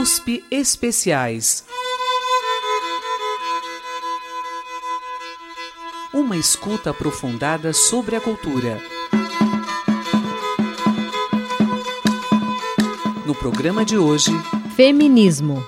USP Especiais. Uma escuta aprofundada sobre a cultura. No programa de hoje, Feminismo.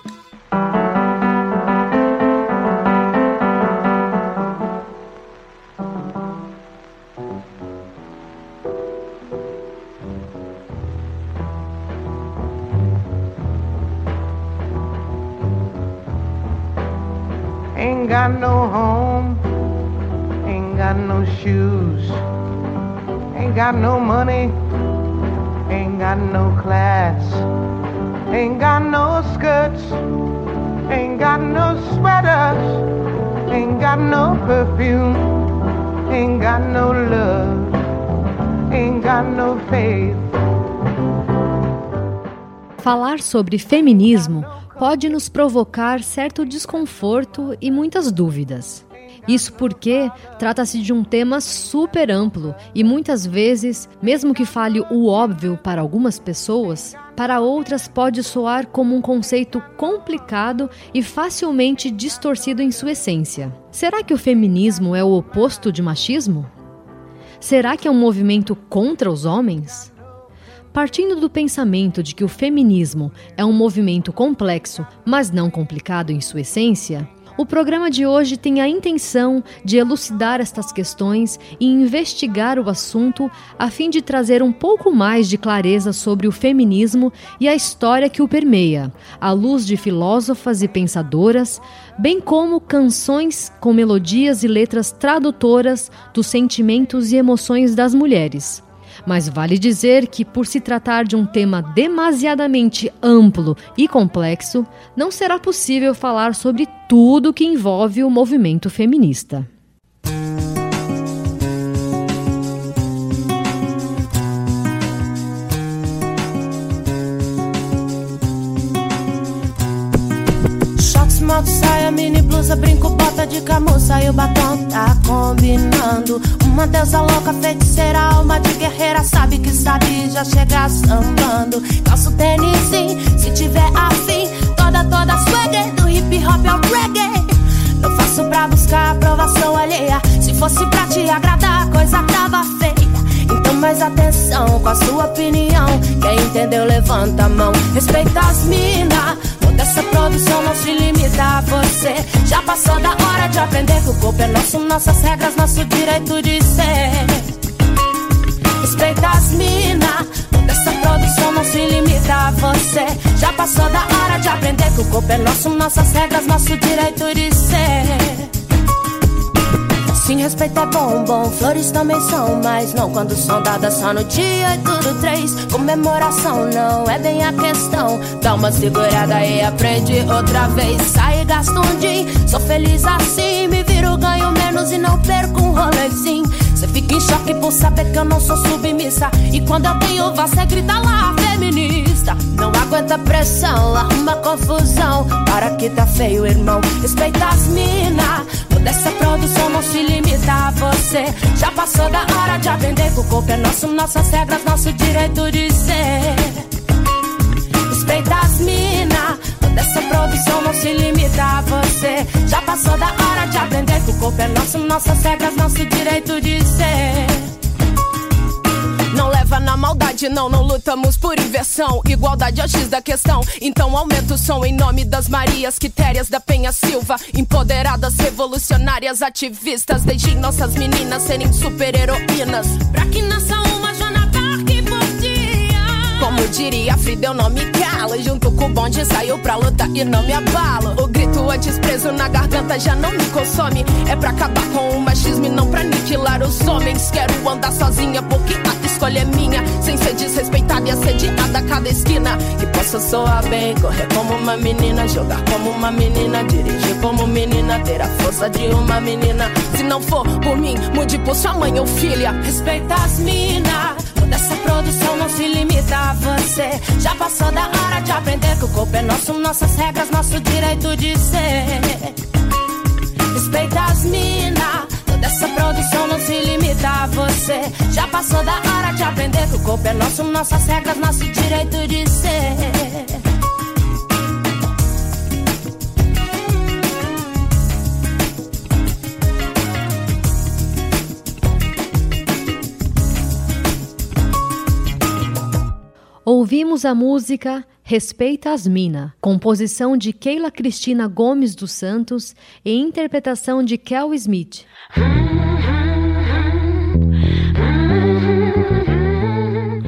Sobre feminismo pode nos provocar certo desconforto e muitas dúvidas. Isso porque trata-se de um tema super amplo e muitas vezes, mesmo que fale o óbvio para algumas pessoas, para outras pode soar como um conceito complicado e facilmente distorcido em sua essência. Será que o feminismo é o oposto de machismo? Será que é um movimento contra os homens? Partindo do pensamento de que o feminismo é um movimento complexo, mas não complicado em sua essência, o programa de hoje tem a intenção de elucidar estas questões e investigar o assunto a fim de trazer um pouco mais de clareza sobre o feminismo e a história que o permeia, à luz de filósofas e pensadoras, bem como canções com melodias e letras tradutoras dos sentimentos e emoções das mulheres. Mas vale dizer que, por se tratar de um tema demasiadamente amplo e complexo, não será possível falar sobre tudo que envolve o movimento feminista. Moto, saia, mini blusa, brinco, bota de camuça e o batom tá combinando. Uma deusa louca, feiticeira, alma de guerreira, sabe que sabe já chega sambando. Calço tênis, sim, se tiver afim, toda, toda swagger, do hip hop ao reggae. Não faço pra buscar aprovação alheia, se fosse pra te agradar, a coisa tava feia. Então mais atenção com a sua opinião. Quem entendeu, levanta a mão. Respeita as mina. Essa produção não se limita a você. Já passou da hora de aprender que o corpo é nosso, nossas regras, nosso direito de ser. Respeita as mina. Toda essa produção não se limita a você. Já passou da hora de aprender que o corpo é nosso, nossas regras, nosso direito de ser. Sim, respeito é bom, bom, flores também são, mas não quando são dadas só no dia e tudo três. Comemoração não é bem a questão. Dá uma segurada e aprende outra vez. Sai e um din, sou feliz assim, me viro, ganho menos e não perco um rolezinho. Cê fica em choque por saber que eu não sou submissa. E quando eu tenho voz, cê grita lá, feminista. Não aguenta pressão, arruma confusão. Para que tá feio, irmão. Respeita as mina. Toda essa produção não se limita a você. Já passou da hora de aprender que o corpo é nosso, nossas regras, nosso direito de ser. Respeita as mina. Toda produção não se limita a você. Já passou da hora de aprender que o corpo é nosso, nossas regras, nosso direito de ser. Não leva na maldade, não, não lutamos por inversão. Igualdade é o X da questão. Então aumenta o som em nome das Marias Quitérias da Penha Silva. Empoderadas, revolucionárias, ativistas. Deixem nossas meninas serem super-heroínas. Pra que nasça uma dia. Como diria Frida, eu não me calo. Junto com o bonde saio pra luta e não me abalo. O grito antes preso na garganta já não me consome. É pra acabar com o machismo e não pra aniquilar os homens. Quero andar sozinha porque a escolha é minha. Sem ser desrespeitada e assediada a cada esquina. Que possa soar bem, correr como uma menina, jogar como uma menina, dirigir como menina, ter a força de uma menina. Se não for por mim, mude por sua mãe ou filha. Respeita as minas. Essa produção não se limita a você. Já passou da hora de aprender que o corpo é nosso, nossas regras, nosso direito de ser. Respeita as mina. Toda essa produção não se limita a você. Já passou da hora de aprender que o corpo é nosso, nossas regras, nosso direito de ser. Ouvimos a música Respeita as Mina, composição de Keila Cristina Gomes dos Santos e interpretação de Kel Smith.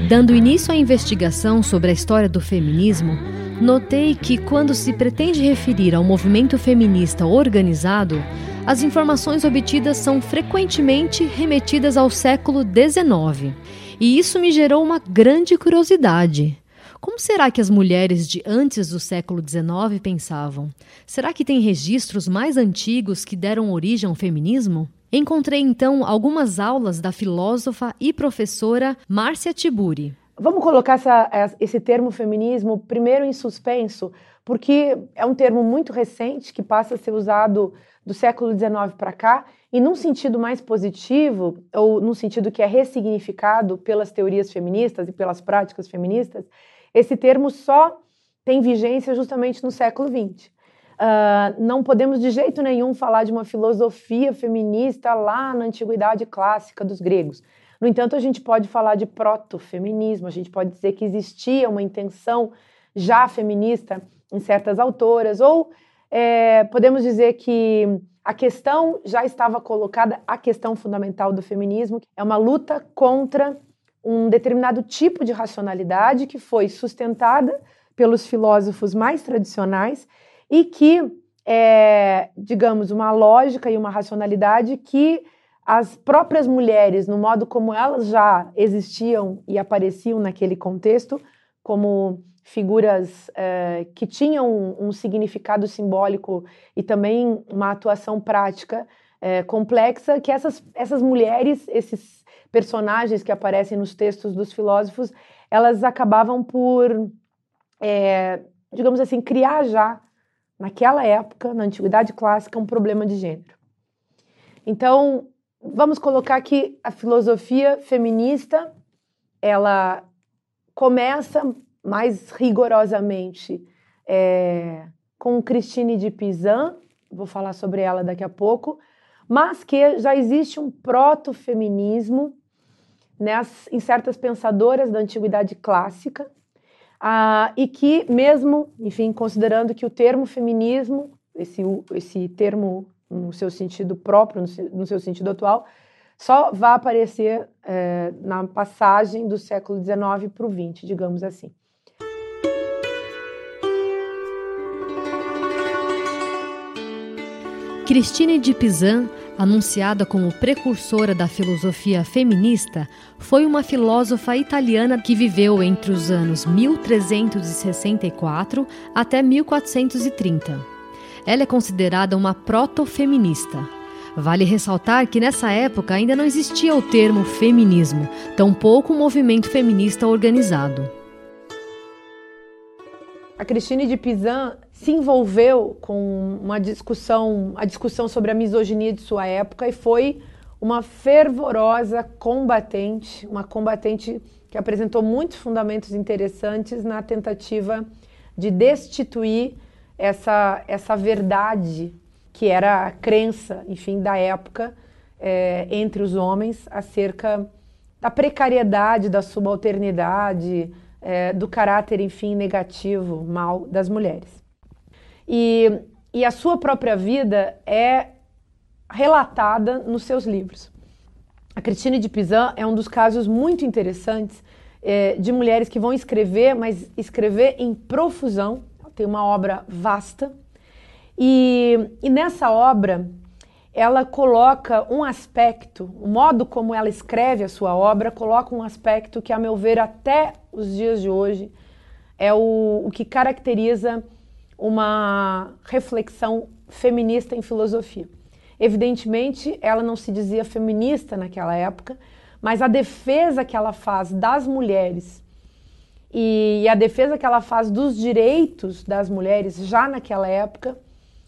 Dando início à investigação sobre a história do feminismo, notei que quando se pretende referir ao movimento feminista organizado, as informações obtidas são frequentemente remetidas ao século XIX. E isso me gerou uma grande curiosidade. Como será que as mulheres de antes do século XIX pensavam? Será que tem registros mais antigos que deram origem ao feminismo? Encontrei então algumas aulas da filósofa e professora Márcia Tiburi. Vamos colocar essa, esse termo feminismo primeiro em suspenso, porque é um termo muito recente que passa a ser usado do século XIX para cá e num sentido mais positivo, ou num sentido que é ressignificado pelas teorias feministas e pelas práticas feministas, esse termo só tem vigência justamente no século XX. Uh, não podemos de jeito nenhum falar de uma filosofia feminista lá na antiguidade clássica dos gregos. No entanto, a gente pode falar de proto-feminismo, a gente pode dizer que existia uma intenção já feminista em certas autoras, ou é, podemos dizer que a questão já estava colocada, a questão fundamental do feminismo é uma luta contra um determinado tipo de racionalidade que foi sustentada pelos filósofos mais tradicionais e que é, digamos, uma lógica e uma racionalidade que as próprias mulheres, no modo como elas já existiam e apareciam naquele contexto, como figuras é, que tinham um, um, significado simbólico e também uma atuação prática é, complexa, que essas, essas mulheres, esses personagens que aparecem nos textos dos filósofos, elas acabavam por, é, digamos assim, criar já naquela época, na antiguidade clássica, um problema de gênero. Então, vamos colocar que a filosofia feminista, ela começa mais rigorosamente é, com Christine de Pizan, vou falar sobre ela daqui a pouco, mas que já existe um proto-feminismo em certas pensadoras da antiguidade clássica, ah, e que mesmo, enfim, considerando que o termo feminismo, esse, esse termo no seu sentido próprio, no seu, no seu sentido atual, só vai aparecer é, na passagem do século XIX para o XX, digamos assim. Christine de Pizan Anunciada como precursora da filosofia feminista, foi uma filósofa italiana que viveu entre os anos 1364 até 1430. Ela é considerada uma proto-feminista. Vale ressaltar que nessa época ainda não existia o termo feminismo, tampouco um movimento feminista organizado. A Christine de Pizan se envolveu com uma discussão, a discussão sobre a misoginia de sua época e foi uma fervorosa combatente, uma combatente que apresentou muitos fundamentos interessantes na tentativa de destituir essa, essa verdade que era a crença, enfim, da época é, entre os homens acerca da precariedade, da subalternidade, é, do caráter, enfim, negativo, mal das mulheres. E, e a sua própria vida é relatada nos seus livros. A Cristina de Pizan é um dos casos muito interessantes é, de mulheres que vão escrever, mas escrever em profusão. Tem uma obra vasta. E, e nessa obra, ela coloca um aspecto, o modo como ela escreve a sua obra, coloca um aspecto que, a meu ver, até os dias de hoje, é o, o que caracteriza uma reflexão feminista em filosofia. Evidentemente, ela não se dizia feminista naquela época, mas a defesa que ela faz das mulheres e a defesa que ela faz dos direitos das mulheres já naquela época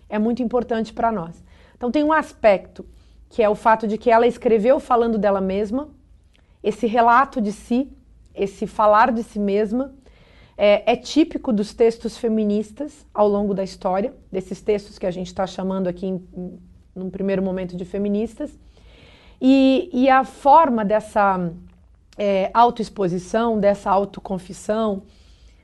é muito importante para nós. Então tem um aspecto que é o fato de que ela escreveu falando dela mesma, esse relato de si, esse falar de si mesma, é, é típico dos textos feministas ao longo da história, desses textos que a gente está chamando aqui, em, em, num primeiro momento, de feministas. E, e a forma dessa é, autoexposição, dessa autoconfissão,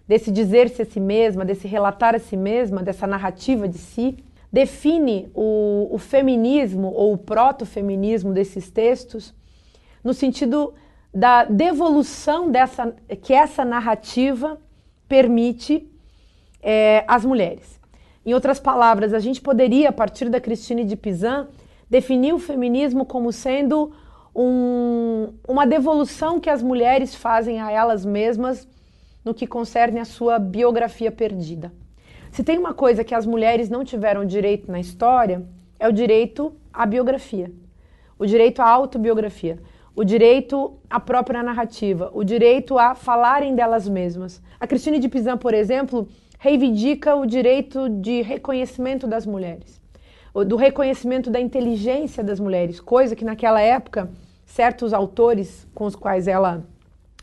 desse dizer-se a si mesma, desse relatar a si mesma, dessa narrativa de si, define o, o feminismo ou o proto-feminismo desses textos no sentido da devolução dessa que essa narrativa permite é, mulheres. Em outras palavras, a gente poderia, a partir da Christine de Pizan, definir o feminismo como sendo um, uma devolução que as mulheres fazem a elas mesmas no que concerne a sua biografia perdida. Se tem uma coisa que as mulheres não tiveram direito na história, é o direito à biografia, o direito à autobiografia, o direito à própria narrativa, o direito a falarem delas mesmas. A Cristina de Pizan, por exemplo, reivindica o direito de reconhecimento das mulheres, do reconhecimento da inteligência das mulheres, coisa que naquela época certos autores com os quais ela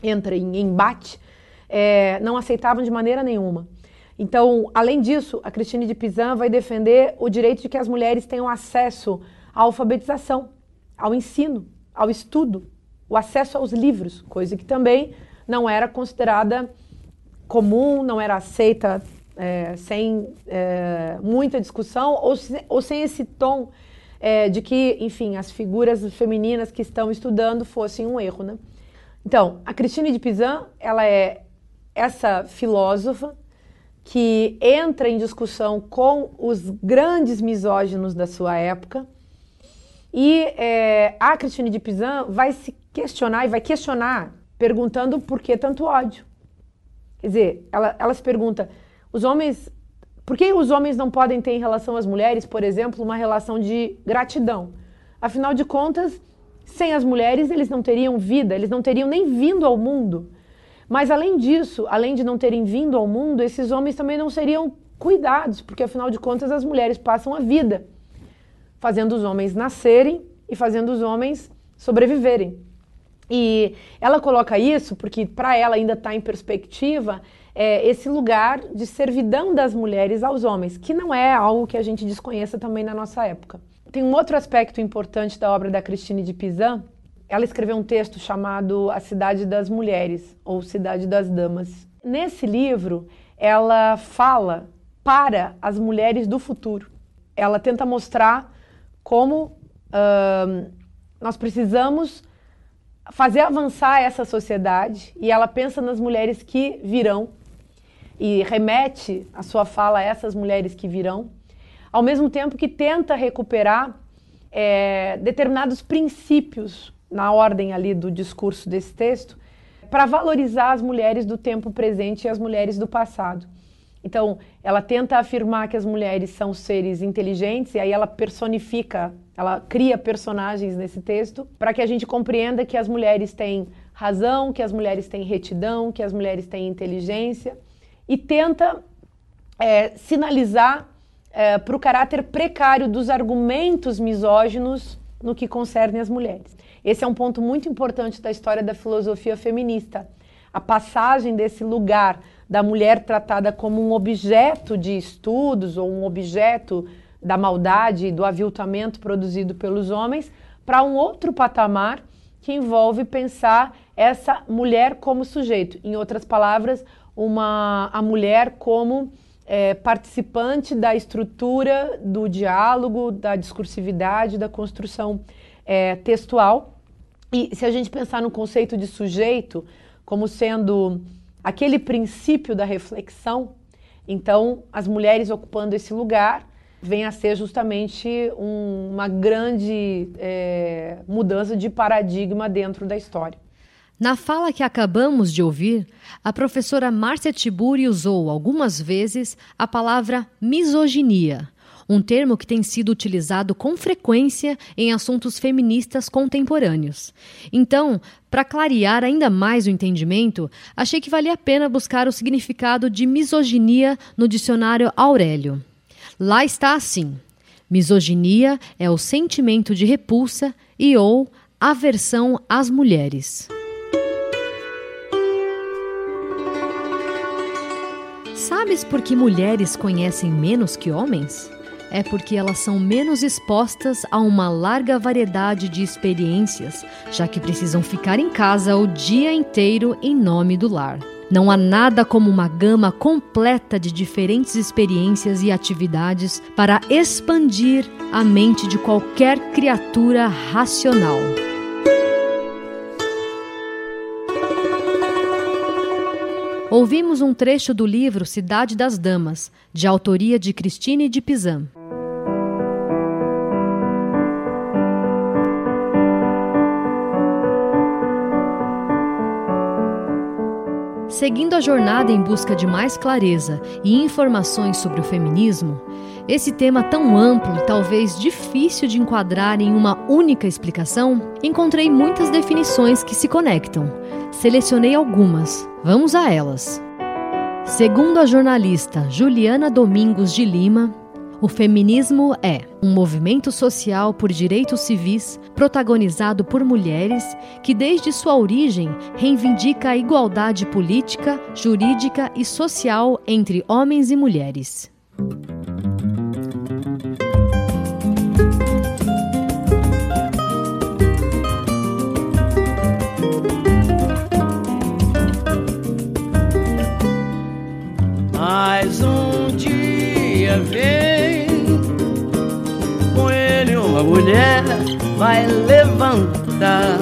entra em embate é, não aceitavam de maneira nenhuma. Então, além disso, a Cristine de Pizan vai defender o direito de que as mulheres tenham acesso à alfabetização, ao ensino, ao estudo, o acesso aos livros, coisa que também não era considerada comum, não era aceita é, sem é, muita discussão ou, ou sem esse tom é, de que, enfim, as figuras femininas que estão estudando fossem um erro, né? Então, a Christine de Pizan, ela é essa filósofa que entra em discussão com os grandes misóginos da sua época e é, a Christine de Pizan vai se questionar e vai questionar perguntando por que tanto ódio. Quer dizer, ela, ela se pergunta, os homens por que os homens não podem ter em relação às mulheres, por exemplo, uma relação de gratidão? Afinal de contas, sem as mulheres, eles não teriam vida, eles não teriam nem vindo ao mundo. Mas além disso, além de não terem vindo ao mundo, esses homens também não seriam cuidados, porque afinal de contas as mulheres passam a vida fazendo os homens nascerem e fazendo os homens sobreviverem. E ela coloca isso porque para ela ainda está em perspectiva é, esse lugar de servidão das mulheres aos homens, que não é algo que a gente desconheça também na nossa época. Tem um outro aspecto importante da obra da Christine de Pizan. Ela escreveu um texto chamado A Cidade das Mulheres, ou Cidade das Damas. Nesse livro, ela fala para as mulheres do futuro. Ela tenta mostrar como uh, nós precisamos fazer avançar essa sociedade e ela pensa nas mulheres que virão e remete a sua fala a essas mulheres que virão, ao mesmo tempo que tenta recuperar é, determinados princípios na ordem ali do discurso desse texto para valorizar as mulheres do tempo presente e as mulheres do passado. Então, ela tenta afirmar que as mulheres são seres inteligentes e aí ela personifica, ela cria personagens nesse texto para que a gente compreenda que as mulheres têm razão, que as mulheres têm retidão, que as mulheres têm inteligência e tenta é, sinalizar é, para o caráter precário dos argumentos misóginos no que concerne as mulheres. Esse é um ponto muito importante da história da filosofia feminista. A passagem desse lugar da mulher tratada como um objeto de estudos ou um objeto da maldade e do aviltamento produzido pelos homens para um outro patamar que envolve pensar essa mulher como sujeito. Em outras palavras, uma, a mulher como é, participante da estrutura do diálogo, da discursividade, da construção é, textual. E se a gente pensar no conceito de sujeito como sendo aquele princípio da reflexão, então as mulheres ocupando esse lugar vem a ser justamente um, uma grande é, mudança de paradigma dentro da história. Na fala que acabamos de ouvir, a professora Márcia Tiburi usou algumas vezes a palavra misoginia, um termo que tem sido utilizado com frequência em assuntos feministas contemporâneos. Então, para clarear ainda mais o entendimento, achei que valia a pena buscar o significado de misoginia no dicionário Aurélio. Lá está assim: misoginia é o sentimento de repulsa e ou aversão às mulheres. Sabes por que mulheres conhecem menos que homens? É porque elas são menos expostas a uma larga variedade de experiências, já que precisam ficar em casa o dia inteiro em nome do lar. Não há nada como uma gama completa de diferentes experiências e atividades para expandir a mente de qualquer criatura racional. Ouvimos um trecho do livro Cidade das Damas, de autoria de Christine de Pizan. Seguindo a jornada em busca de mais clareza e informações sobre o feminismo, esse tema tão amplo e talvez difícil de enquadrar em uma única explicação, encontrei muitas definições que se conectam. Selecionei algumas. Vamos a elas. Segundo a jornalista Juliana Domingos de Lima, o feminismo é um movimento social por direitos civis protagonizado por mulheres que, desde sua origem, reivindica a igualdade política, jurídica e social entre homens e mulheres. Mais um dia mulher vai levantar.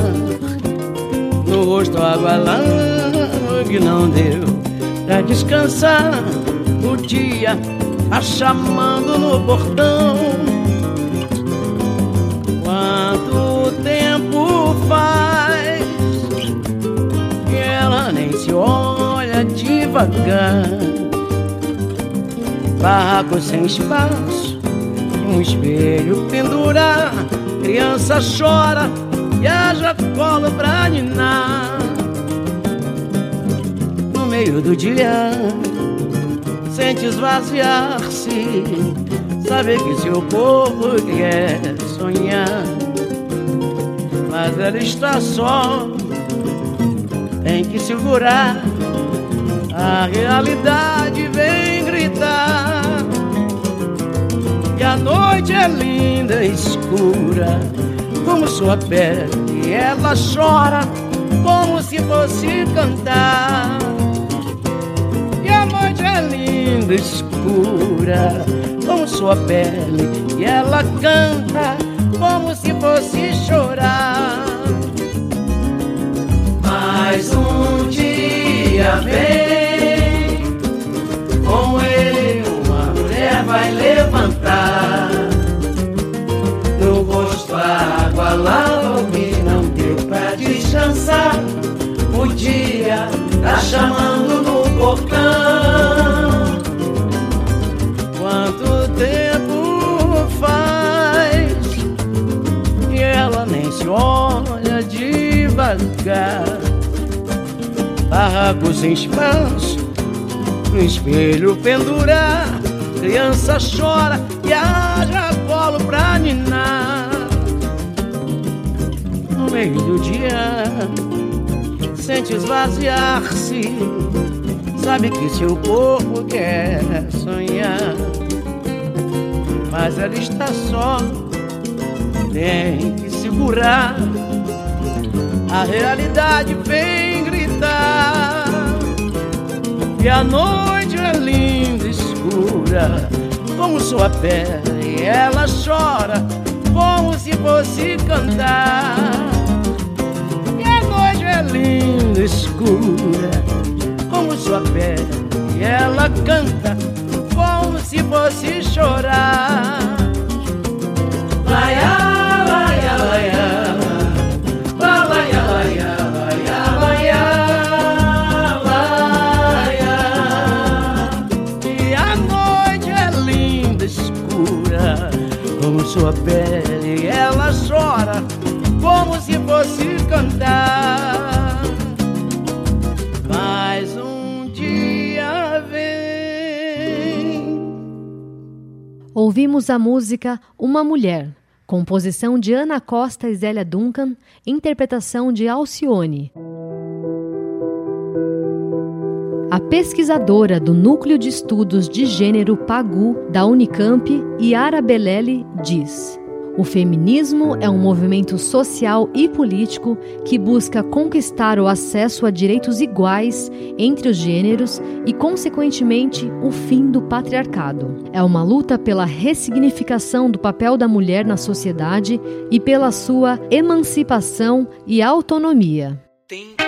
No rosto água que não deu. Pra descansar o dia a chamando no portão. Quanto tempo faz que ela nem se olha devagar? Barraco sem espaço, um espelho pendurar, criança chora e haja colo pra ninar. No meio do dia, sente esvaziar-se, sabe que seu corpo quer sonhar, mas ela está só, tem que segurar. A realidade que a noite é linda e escura como sua pele e ela chora como se fosse cantar. E a noite é linda e escura como sua pele e ela canta como se fosse chorar. Mais um dia vem a água lava o que não deu pra descansar O dia tá chamando no portão Quanto tempo faz E ela nem se olha devagar Barraco sem espaço no espelho pendurar. Criança chora e haja colo pra ninar. No meio do dia, sente esvaziar-se. Sabe que seu corpo quer sonhar, mas ela está só. Tem que segurar. A realidade vem gritar. E a noite é linda escura Como sua pele ela chora Como se fosse cantar linda e escura Como sua pele ela canta Como se fosse chorar Laia, laia, laia sua pele ela chora como se fosse cantar. Ouvimos a música Uma Mulher, composição de Ana Costa e Zélia Duncan, interpretação de Alcione. A pesquisadora do Núcleo de Estudos de Gênero PAGU da Unicamp, Yara Belelli, diz: O feminismo é um movimento social e político que busca conquistar o acesso a direitos iguais entre os gêneros e, consequentemente, o fim do patriarcado. É uma luta pela ressignificação do papel da mulher na sociedade e pela sua emancipação e autonomia. Tem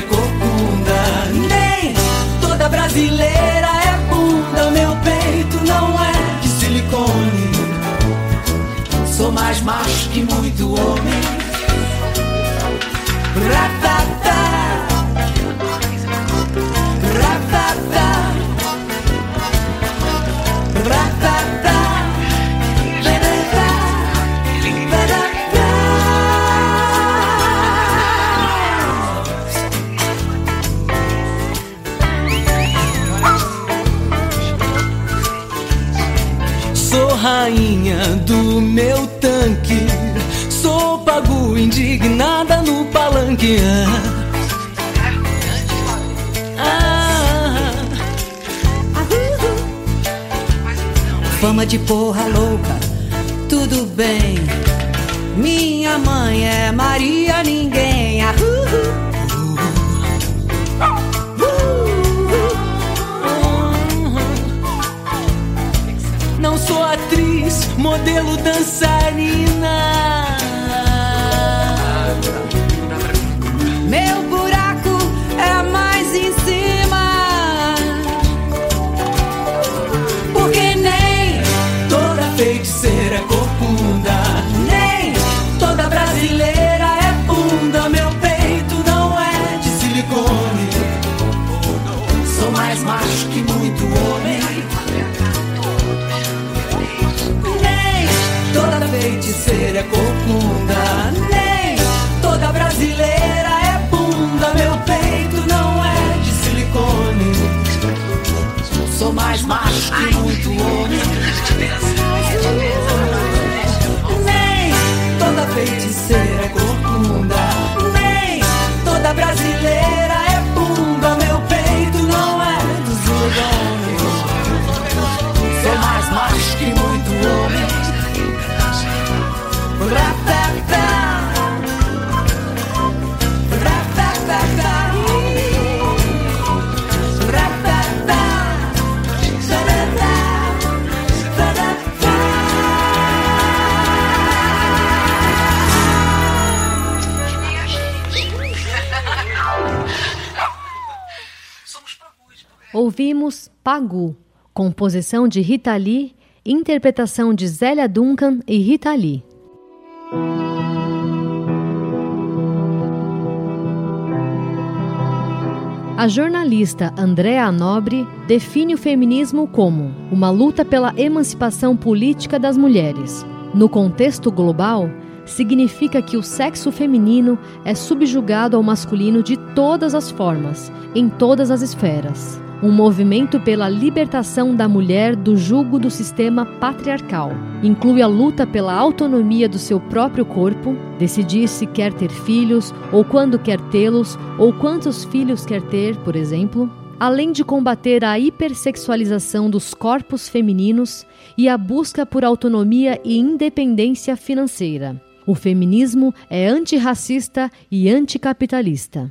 É corcunda. Nem toda brasileira é bunda. Meu peito não é de silicone. Sou mais macho que muito homem. Pagu, composição de Rita Lee, interpretação de Zélia Duncan e Rita Lee. A jornalista Andréa Nobre define o feminismo como uma luta pela emancipação política das mulheres. No contexto global, significa que o sexo feminino é subjugado ao masculino de todas as formas, em todas as esferas um movimento pela libertação da mulher do jugo do sistema patriarcal. Inclui a luta pela autonomia do seu próprio corpo, decidir se quer ter filhos ou quando quer tê-los ou quantos filhos quer ter, por exemplo. além de combater a hipersexualização dos corpos femininos e a busca por autonomia e independência financeira. O feminismo é antirracista e anticapitalista.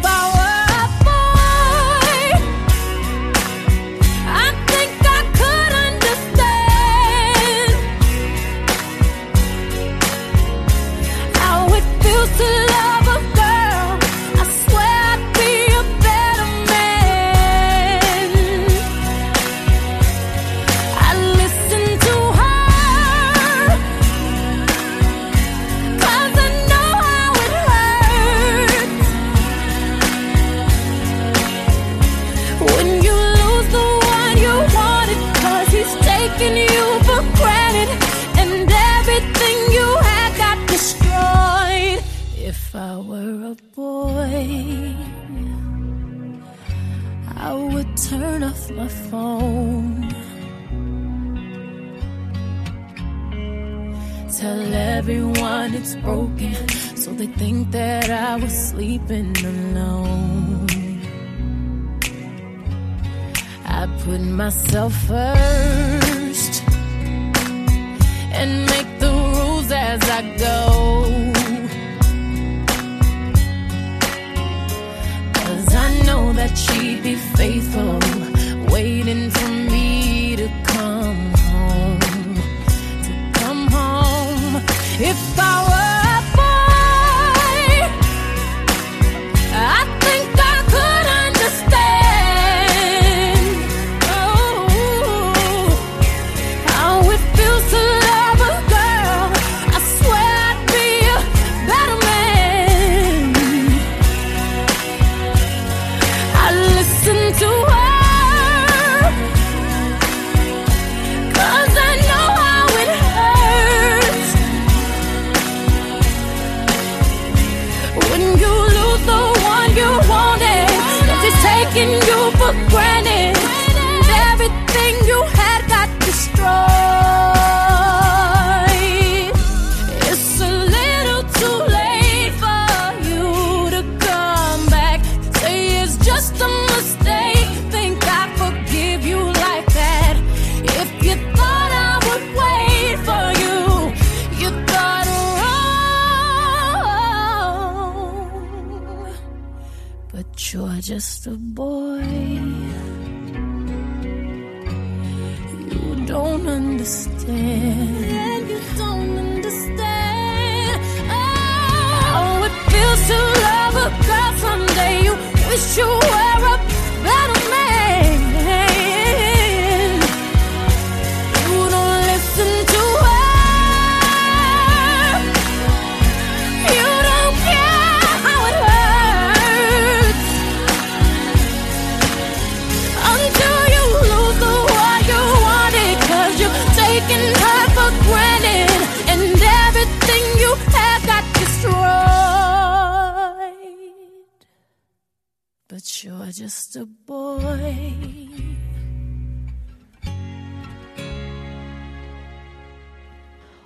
my phone. Tell everyone it's broken, so they think that I was sleeping alone. I put myself first and make the rules as I go. Cause I know that she'd be faithful, waiting for me to come home to come home. If I were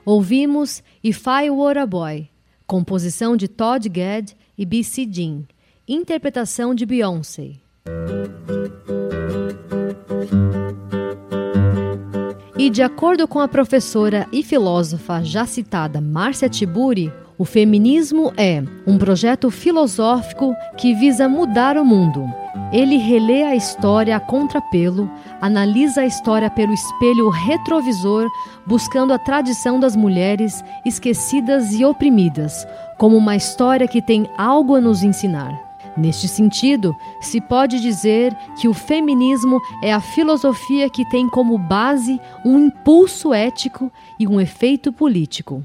Ouvimos If I Were a Boy, composição de Todd Gad e B.C. Jean, interpretação de Beyoncé. E de acordo com a professora e filósofa já citada Márcia Tiburi, o feminismo é um projeto filosófico que visa mudar o mundo. Ele relê a história a contrapelo, analisa a história pelo espelho retrovisor, buscando a tradição das mulheres esquecidas e oprimidas, como uma história que tem algo a nos ensinar. Neste sentido, se pode dizer que o feminismo é a filosofia que tem como base um impulso ético e um efeito político.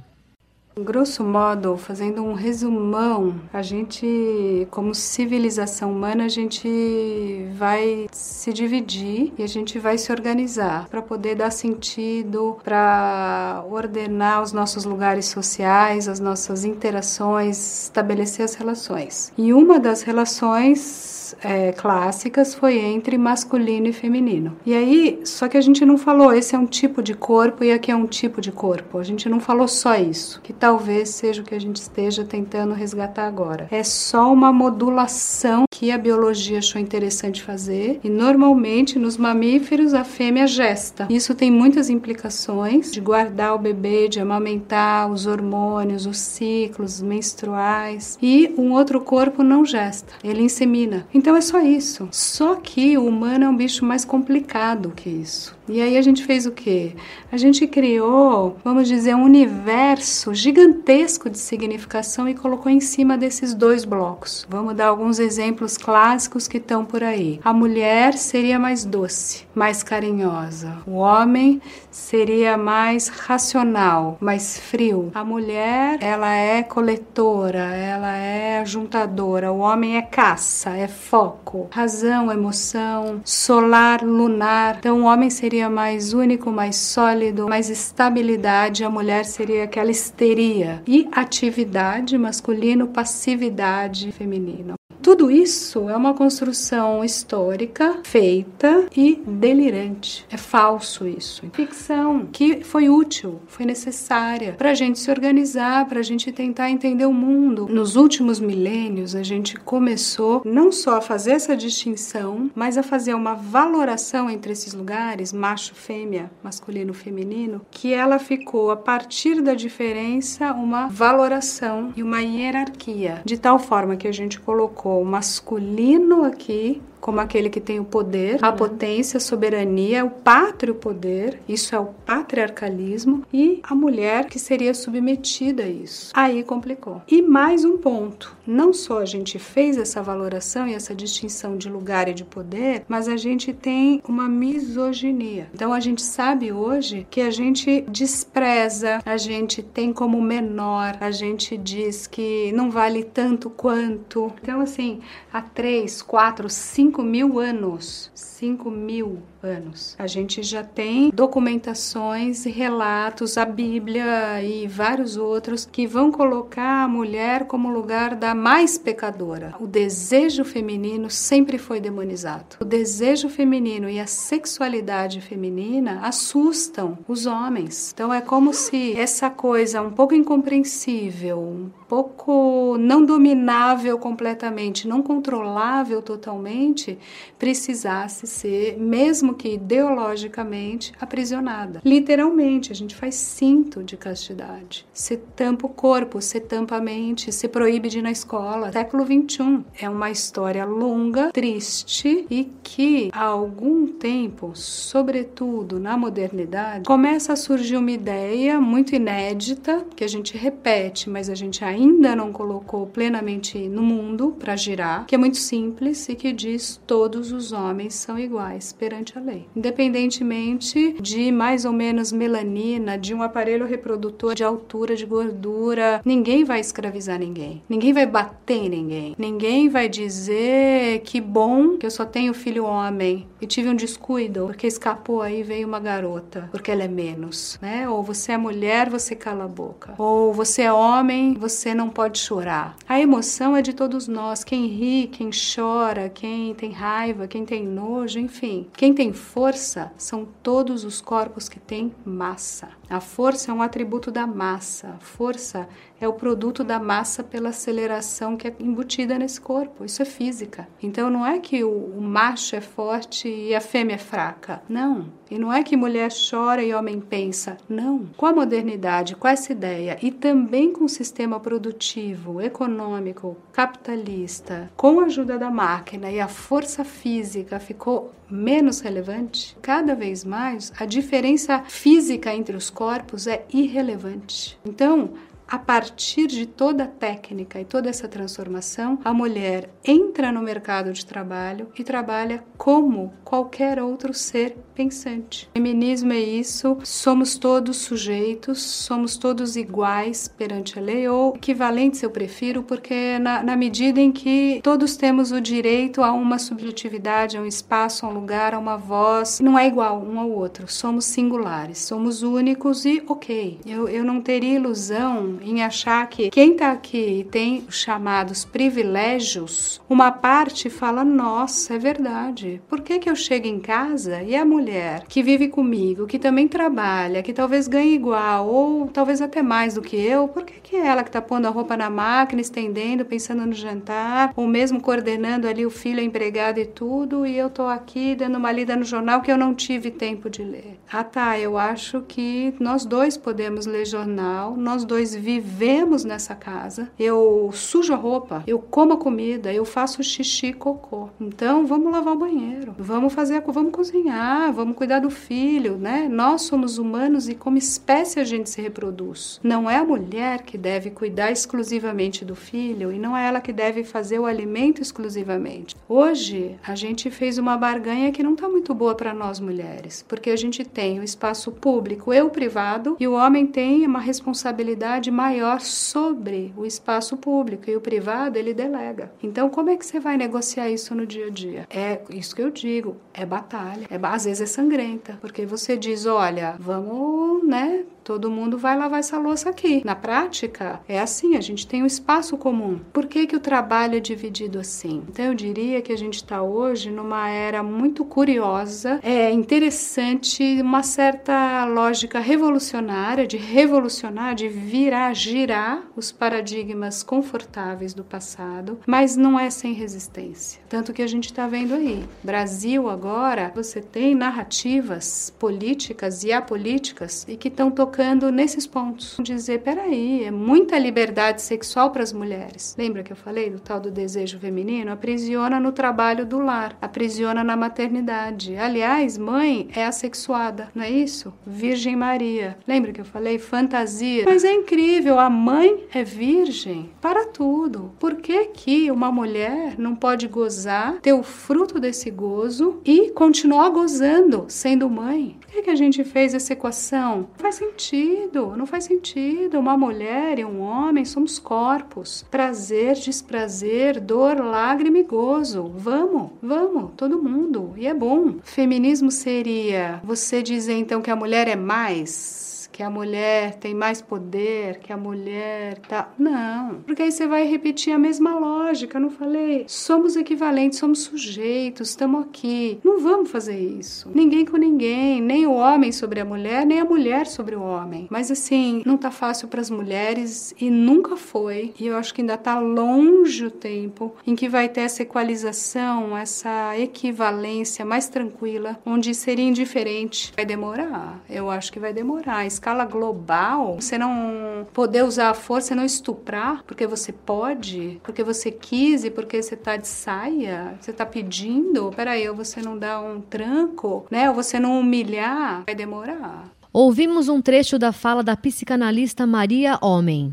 Grosso modo, fazendo um resumão, a gente, como civilização humana, a gente vai se dividir e a gente vai se organizar para poder dar sentido, para ordenar os nossos lugares sociais, as nossas interações, estabelecer as relações. E uma das relações é, clássicas foi entre masculino e feminino. E aí, só que a gente não falou esse é um tipo de corpo e aqui é um tipo de corpo. A gente não falou só isso, que talvez seja o que a gente esteja tentando resgatar agora. É só uma modulação que a biologia achou interessante fazer e normalmente nos mamíferos a fêmea gesta. Isso tem muitas implicações de guardar o bebê, de amamentar, os hormônios, os ciclos menstruais e um outro corpo não gesta, ele insemina. Então é só isso. Só que o humano é um bicho mais complicado que isso. E aí a gente fez o quê? A gente criou, vamos dizer, um universo gigantesco de significação e colocou em cima desses dois blocos. Vamos dar alguns exemplos clássicos que estão por aí. A mulher seria mais doce, mais carinhosa. O homem seria mais racional, mais frio. A mulher, ela é coletora, ela é juntadora. O homem é caça, é foco. Razão, emoção, solar, lunar. Então o homem seria seria mais único, mais sólido, mais estabilidade, a mulher seria aquela histeria. E atividade masculino, passividade feminino. Tudo isso é uma construção histórica feita e delirante. É falso isso. Ficção que foi útil, foi necessária para a gente se organizar, para a gente tentar entender o mundo. Nos últimos milênios, a gente começou não só a fazer essa distinção, mas a fazer uma valoração entre esses lugares, macho, fêmea, masculino, feminino, que ela ficou a partir da diferença uma valoração e uma hierarquia, de tal forma que a gente colocou masculino aqui como aquele que tem o poder, a uhum. potência, a soberania, o pátrio poder, isso é o patriarcalismo, e a mulher que seria submetida a isso. Aí complicou. E mais um ponto: não só a gente fez essa valoração e essa distinção de lugar e de poder, mas a gente tem uma misoginia. Então a gente sabe hoje que a gente despreza, a gente tem como menor, a gente diz que não vale tanto quanto. Então, assim, há três, quatro, cinco 5 mil anos. 5 mil anos. A gente já tem documentações relatos, a Bíblia e vários outros que vão colocar a mulher como lugar da mais pecadora. O desejo feminino sempre foi demonizado. O desejo feminino e a sexualidade feminina assustam os homens. Então é como se essa coisa um pouco incompreensível, um pouco não dominável completamente, não controlável totalmente, precisasse ser mesmo mesmo que ideologicamente aprisionada. Literalmente, a gente faz cinto de castidade. Se tampa o corpo, se tampa a mente, se proíbe de ir na escola. Século 21 é uma história longa, triste e que há algum tempo, sobretudo na modernidade, começa a surgir uma ideia muito inédita que a gente repete, mas a gente ainda não colocou plenamente no mundo para girar, que é muito simples e que diz todos os homens são iguais perante a lei. Independentemente de mais ou menos melanina, de um aparelho reprodutor, de altura, de gordura, ninguém vai escravizar ninguém. Ninguém vai bater em ninguém. Ninguém vai dizer que bom que eu só tenho filho homem e tive um descuido porque escapou aí veio uma garota, porque ela é menos, né? Ou você é mulher, você cala a boca. Ou você é homem, você não pode chorar. A emoção é de todos nós. Quem ri, quem chora, quem tem raiva, quem tem nojo, enfim. Quem tem força são todos os corpos que têm massa. A força é um atributo da massa. A força é o produto da massa pela aceleração que é embutida nesse corpo. Isso é física. Então não é que o, macho é forte e a fêmea é fraca. Não. E não é que mulher chora e homem pensa. Não. Com a modernidade, com essa ideia e também com o sistema produtivo, econômico, capitalista, com a ajuda da máquina e a força física ficou menos relevante, cada vez mais a diferença física entre os corpos é irrelevante. Então, a partir de toda a técnica e toda essa transformação, a mulher entra no mercado de trabalho e trabalha como qualquer outro ser pensante. Feminismo é isso, somos todos sujeitos, somos todos iguais perante a lei, ou equivalentes eu prefiro, porque na, na medida em que todos temos o direito a uma subjetividade, a um espaço, a um lugar, a uma voz, não é igual um ao outro, somos singulares, somos únicos e ok. Eu, eu não teria ilusão em achar que quem está aqui tem os chamados privilégios, uma parte fala, nossa, é verdade, por que, que eu chego em casa e a mulher que vive comigo, que também trabalha, que talvez ganhe igual ou talvez até mais do que eu, por que, que é ela que está pondo a roupa na máquina, estendendo, pensando no jantar, ou mesmo coordenando ali o filho, a empregada e tudo, e eu tô aqui dando uma lida no jornal que eu não tive tempo de ler. Ah tá, eu acho que nós dois podemos ler jornal, nós dois vivemos nessa casa, eu sujo a roupa, eu como a comida, eu faço xixi e cocô. Então vamos lavar o banheiro, vamos fazer, vamos cozinhar, vamos cuidar do filho, né? Nós somos humanos e como espécie a gente se reproduz. Não é a mulher que deve cuidar exclusivamente do filho e não é ela que deve fazer o alimento exclusivamente. Hoje, a gente fez uma barganha que não está muito boa para nós mulheres, porque a gente tem o espaço público e o privado e o homem tem uma responsabilidade maior sobre o espaço público e o privado ele delega. Então, como é que você vai negociar isso no dia a dia? É isso que eu digo, é batalha. É, às vezes é sangrenta, porque você diz, olha, vamos, né, todo mundo vai lavar essa louça aqui. Na prática, é assim, a gente tem um espaço comum. Por que, que o trabalho é dividido assim? Então, eu diria que a gente está hoje numa era muito curiosa, é interessante, uma certa lógica revolucionária, de revolucionar, de virar, girar os paradigmas confortáveis do passado, mas não é sem resistência. Tanto que a gente está vendo aí. Brasil agora, você tem narrativas políticas e apolíticas e que estão tocando tocando nesses pontos. Dizer, peraí, é muita liberdade sexual para as mulheres. Lembra que eu falei do tal do desejo feminino? Aprisiona no trabalho do lar, aprisiona na maternidade. Aliás, mãe é assexuada, não é isso? Virgem Maria. Lembra que eu falei fantasia? Mas é incrível, a mãe é virgem para tudo. Por que que uma mulher não pode gozar, ter o fruto desse gozo e continuar gozando sendo mãe? Por que, que a gente fez essa equação? Faz sentido sentido, não faz sentido. Uma mulher e um homem somos corpos. Prazer, desprazer, dor, lágrima e gozo. Vamos, vamos, todo mundo. E é bom. Feminismo seria você dizer então que a mulher é mais que a mulher tem mais poder, que a mulher tá. Não, porque aí você vai repetir a mesma lógica. não falei? Somos equivalentes, somos sujeitos, estamos aqui. Não vamos fazer isso. Ninguém com ninguém, nem o homem sobre a mulher, nem a mulher sobre o homem. Mas assim, não tá fácil para as mulheres e nunca foi. E eu acho que ainda tá longe o tempo em que vai ter essa equalização, essa equivalência mais tranquila, onde seria indiferente. Vai demorar. Eu acho que vai demorar. A escala global, você não poder usar a força não estuprar porque você pode, porque você quis e porque você tá de saia, você tá pedindo, peraí, ou você não dá um tranco, né? Ou você não humilhar, vai demorar. Ouvimos um trecho da fala da psicanalista Maria Homem.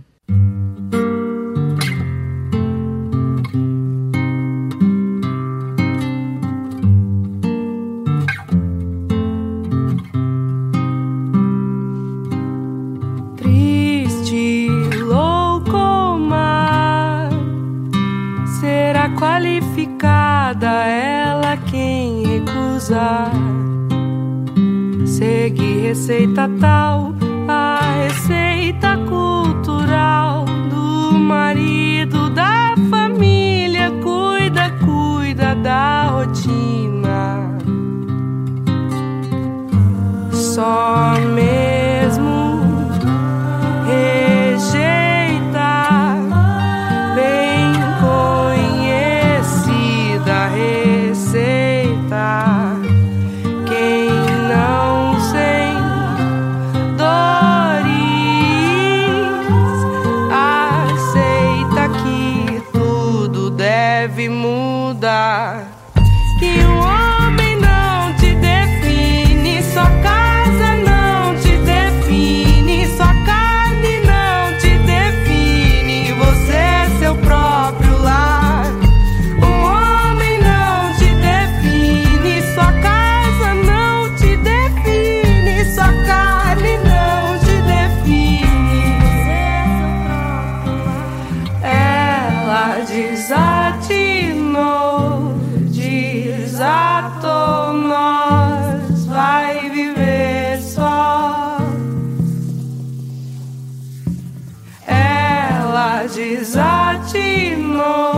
Desatinou,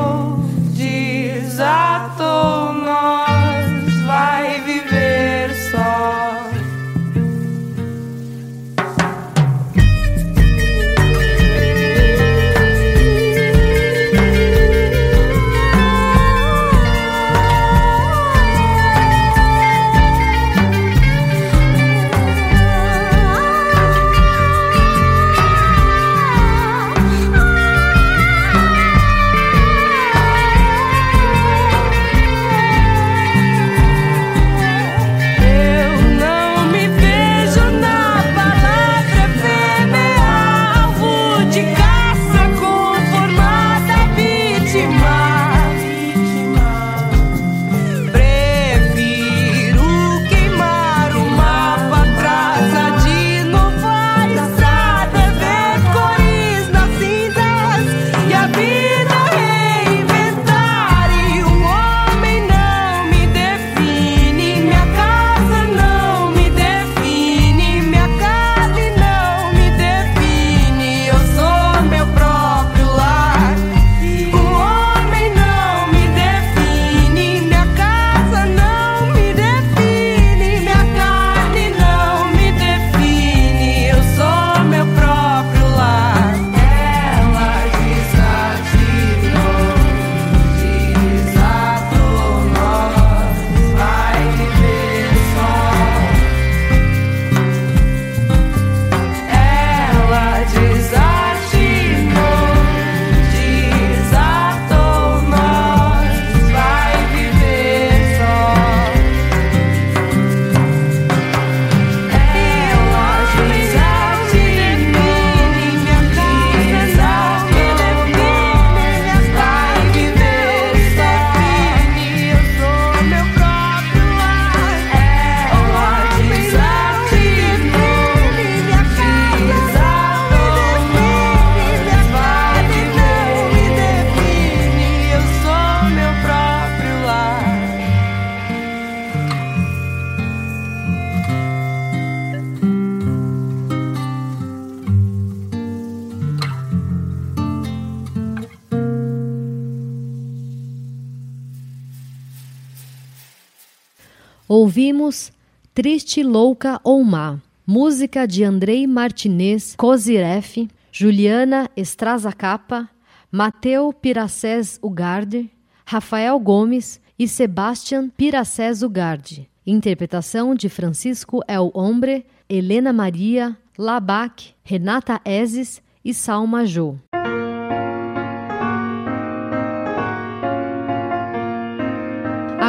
Triste, Louca ou Má, música de Andrei Martinez Koziref, Juliana Estrazacapa, Mateu Piracés Ugarde, Rafael Gomes e Sebastian Piracés Ugarde. Interpretação de Francisco El Hombre, Helena Maria, Labac, Renata Ezes e Salma Jô.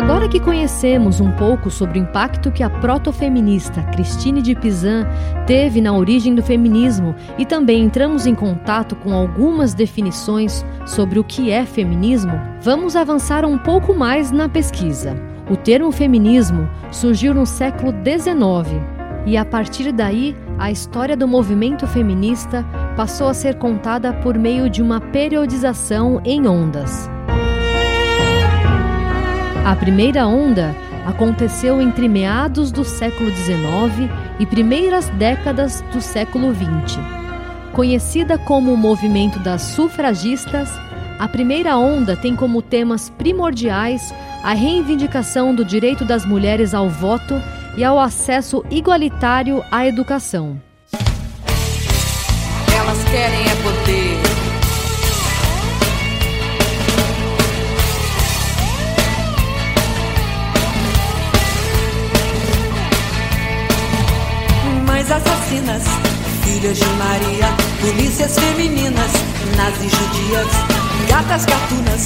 Agora que conhecemos um pouco sobre o impacto que a protofeminista Christine de Pizan teve na origem do feminismo e também entramos em contato com algumas definições sobre o que é feminismo, vamos avançar um pouco mais na pesquisa. O termo feminismo surgiu no século XIX e, a partir daí, a história do movimento feminista passou a ser contada por meio de uma periodização em ondas. A primeira onda aconteceu entre meados do século XIX e primeiras décadas do século XX. Conhecida como o movimento das sufragistas, a primeira onda tem como temas primordiais a reivindicação do direito das mulheres ao voto e ao acesso igualitário à educação. Elas querem assassinas, filhas de Maria, polícias femininas, nazis judias, gatas gatunas,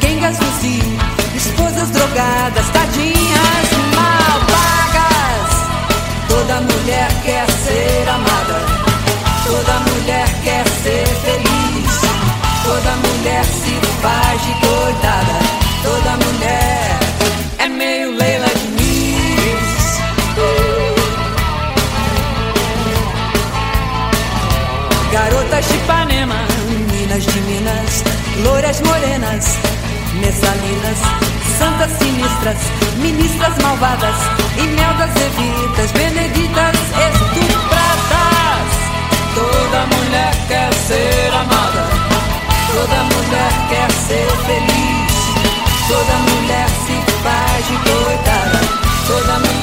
quengas no esposas drogadas, tadinhas mal pagas. Toda mulher quer ser amada, toda mulher quer ser feliz, toda mulher se faz de coitada, toda mulher Minas de Minas, loiras morenas, messalinas, santas sinistras, ministras malvadas, imeldas evitas, beneditas, estupradas. Toda mulher quer ser amada, toda mulher quer ser feliz, toda mulher se faz de coitada, toda mulher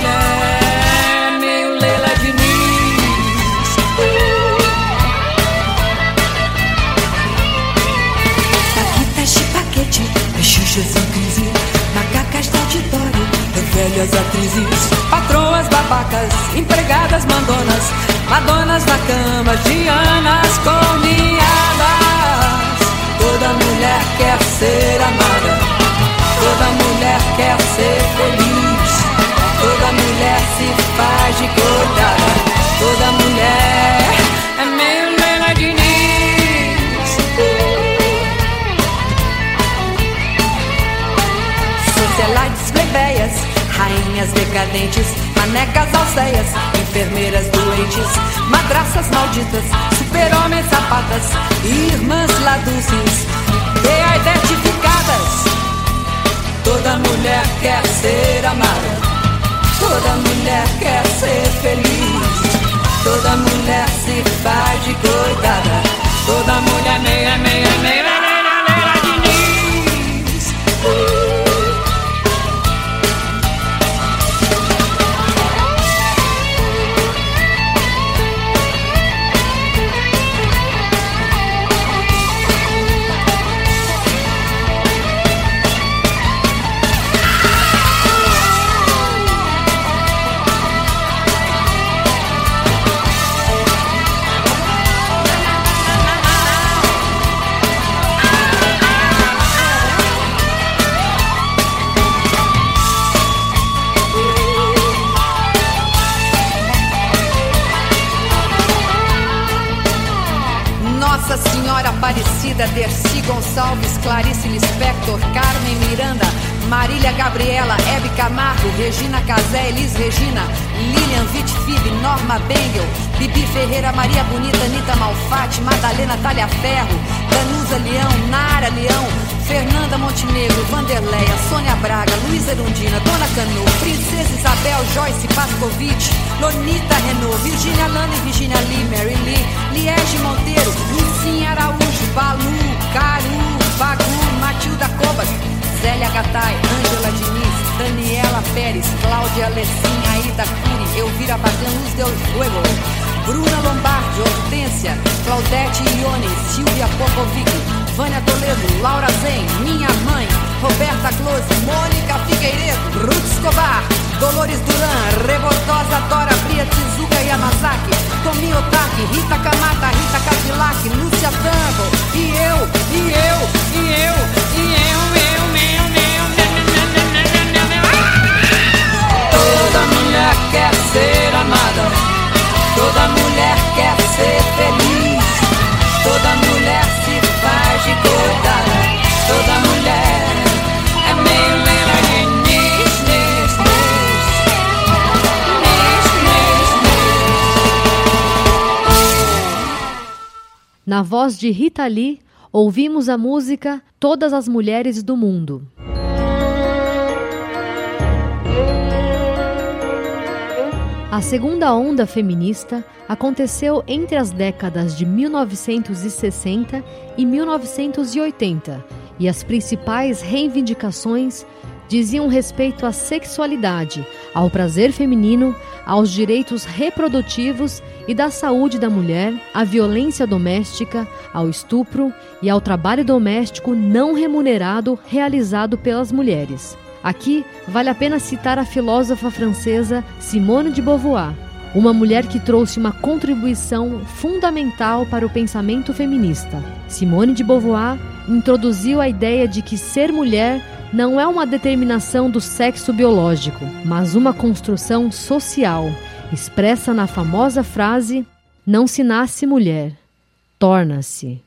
velhas atrizes, patroas babacas, empregadas mandonas, madonas na cama, dianas corneadas. Toda mulher quer ser amada, toda mulher quer ser feliz, toda mulher se faz de decadentes, manecas alceias, enfermeiras doentes, madraças malditas, super-homens sapatas, irmãs laduces, identificadas. Toda mulher quer ser amada, toda mulher quer ser feliz, toda mulher se faz de coitada, toda mulher meia, meia, meia, meia, meia, Diniz. Nossa Aparecida, Dercy Gonçalves, Clarice Lispector, Carmen Miranda, Marília Gabriela, Hebe Camargo, Regina Casé, Elis Regina, Lilian Vitfib, Norma Bengel, Bibi Ferreira, Maria Bonita, Anitta Malfatti, Madalena Talha Ferro, Danusa Leão, Nara Leão, Fernanda Montenegro, Vanderleia, Sônia Braga, Luísa Erundina, Dona Canu, Princesa Isabel, Joyce Pascovitch, Lonita Renault, Virginia Lana e Virginia Lee, Mary Lee, Liege Monteiro, Lucinha Araújo, Balu, Caru, Bagu, Matilda Cobas, Zélia Gattai, Ângela Diniz, Daniela Pérez, Cláudia Alessim, Aida Cury, Elvira Bagan, Luz Del Fuego, Bruna Lombardi, Hortência, Claudete Ione, Silvia Popovic, Vânia Toledo, Laura Zen, Minha Mãe, Roberta Close, Mônica Figueiredo, Ruth Escobar, Dolores Duran, Rebordosa, Dora Bria, Tizuka Yamazaki, Tomi Otaki, Rita Kamata, Rita Cadillac, Lúcia Tango, e eu, e eu, e eu, e eu, eu, e eu, e eu, e eu, Toda mulher quer ser amada, toda mulher quer ser feliz. Na voz de Rita Lee, ouvimos a música Todas as Mulheres do Mundo. A segunda onda feminista aconteceu entre as décadas de 1960 e 1980, e as principais reivindicações diziam respeito à sexualidade, ao prazer feminino, aos direitos reprodutivos e da saúde da mulher, à violência doméstica, ao estupro e ao trabalho doméstico não remunerado realizado pelas mulheres. Aqui vale a pena citar a filósofa francesa Simone de Beauvoir, uma mulher que trouxe uma contribuição fundamental para o pensamento feminista. Simone de Beauvoir introduziu a ideia de que ser mulher não é uma determinação do sexo biológico, mas uma construção social, expressa na famosa frase: Não se nasce mulher, torna-se.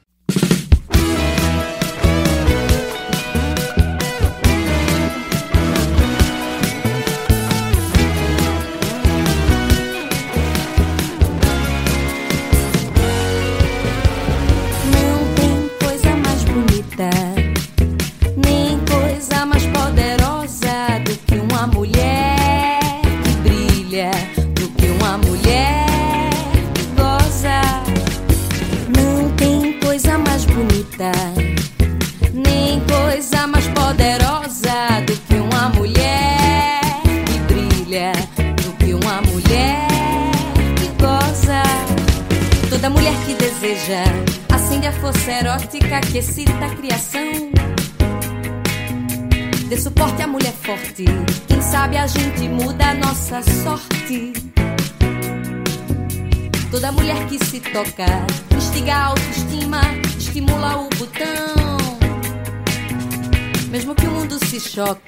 shock.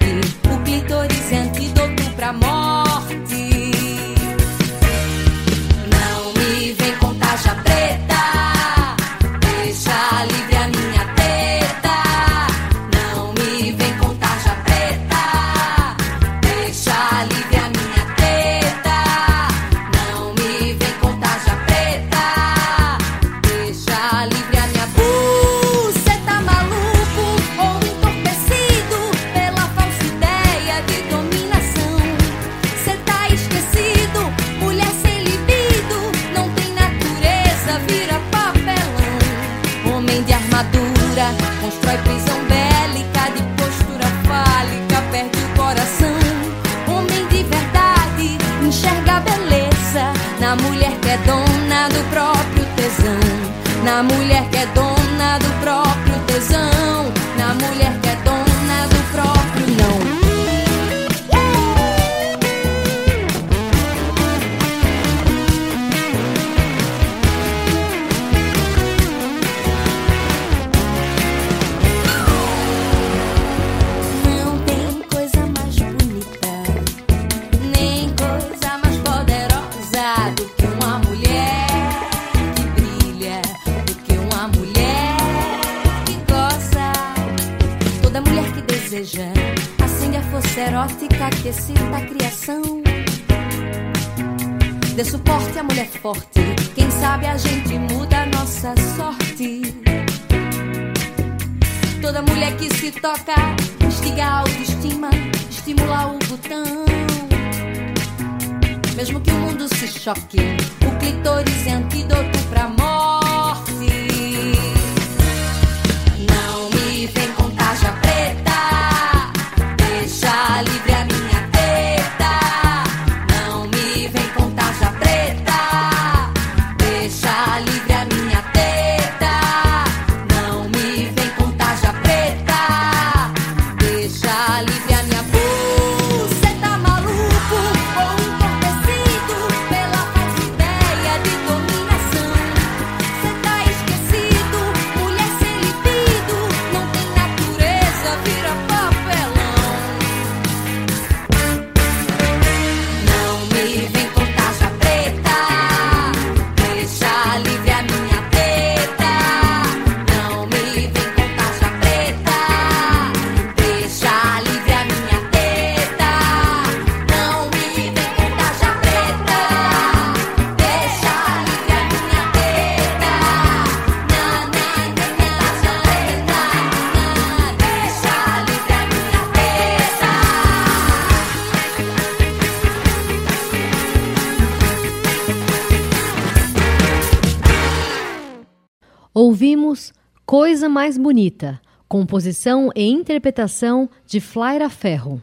Coisa Mais Bonita, composição e interpretação de Flaira Ferro.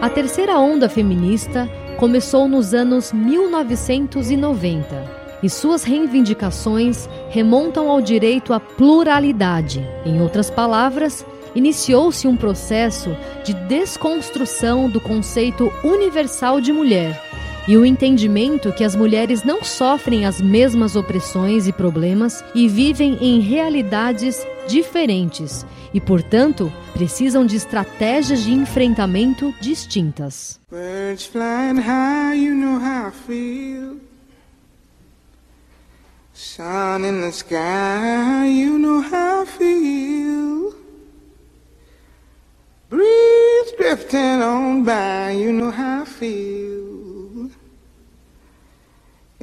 A terceira onda feminista começou nos anos 1990 e suas reivindicações remontam ao direito à pluralidade. Em outras palavras, iniciou-se um processo de desconstrução do conceito universal de mulher e o entendimento que as mulheres não sofrem as mesmas opressões e problemas e vivem em realidades diferentes e, portanto, precisam de estratégias de enfrentamento distintas. Birds flying high, you know how I feel. Sun in the sky, you know how I feel. Breeze drifting on by, you know how I feel.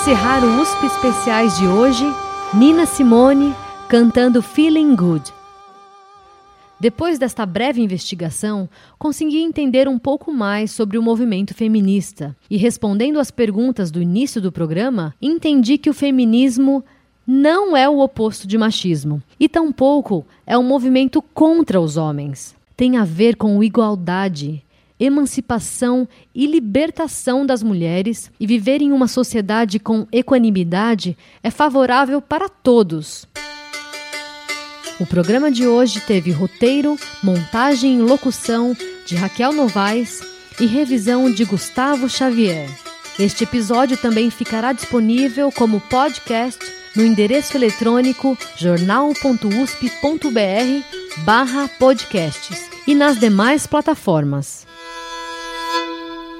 encerrar o USP Especiais de hoje, Nina Simone cantando Feeling Good. Depois desta breve investigação, consegui entender um pouco mais sobre o movimento feminista e, respondendo às perguntas do início do programa, entendi que o feminismo não é o oposto de machismo e tampouco é um movimento contra os homens. Tem a ver com igualdade, emancipação e libertação das mulheres e viver em uma sociedade com equanimidade é favorável para todos. O programa de hoje teve roteiro, montagem e locução de Raquel Novaes e revisão de Gustavo Xavier. Este episódio também ficará disponível como podcast no endereço eletrônico jornal.usp.br barra podcasts e nas demais plataformas.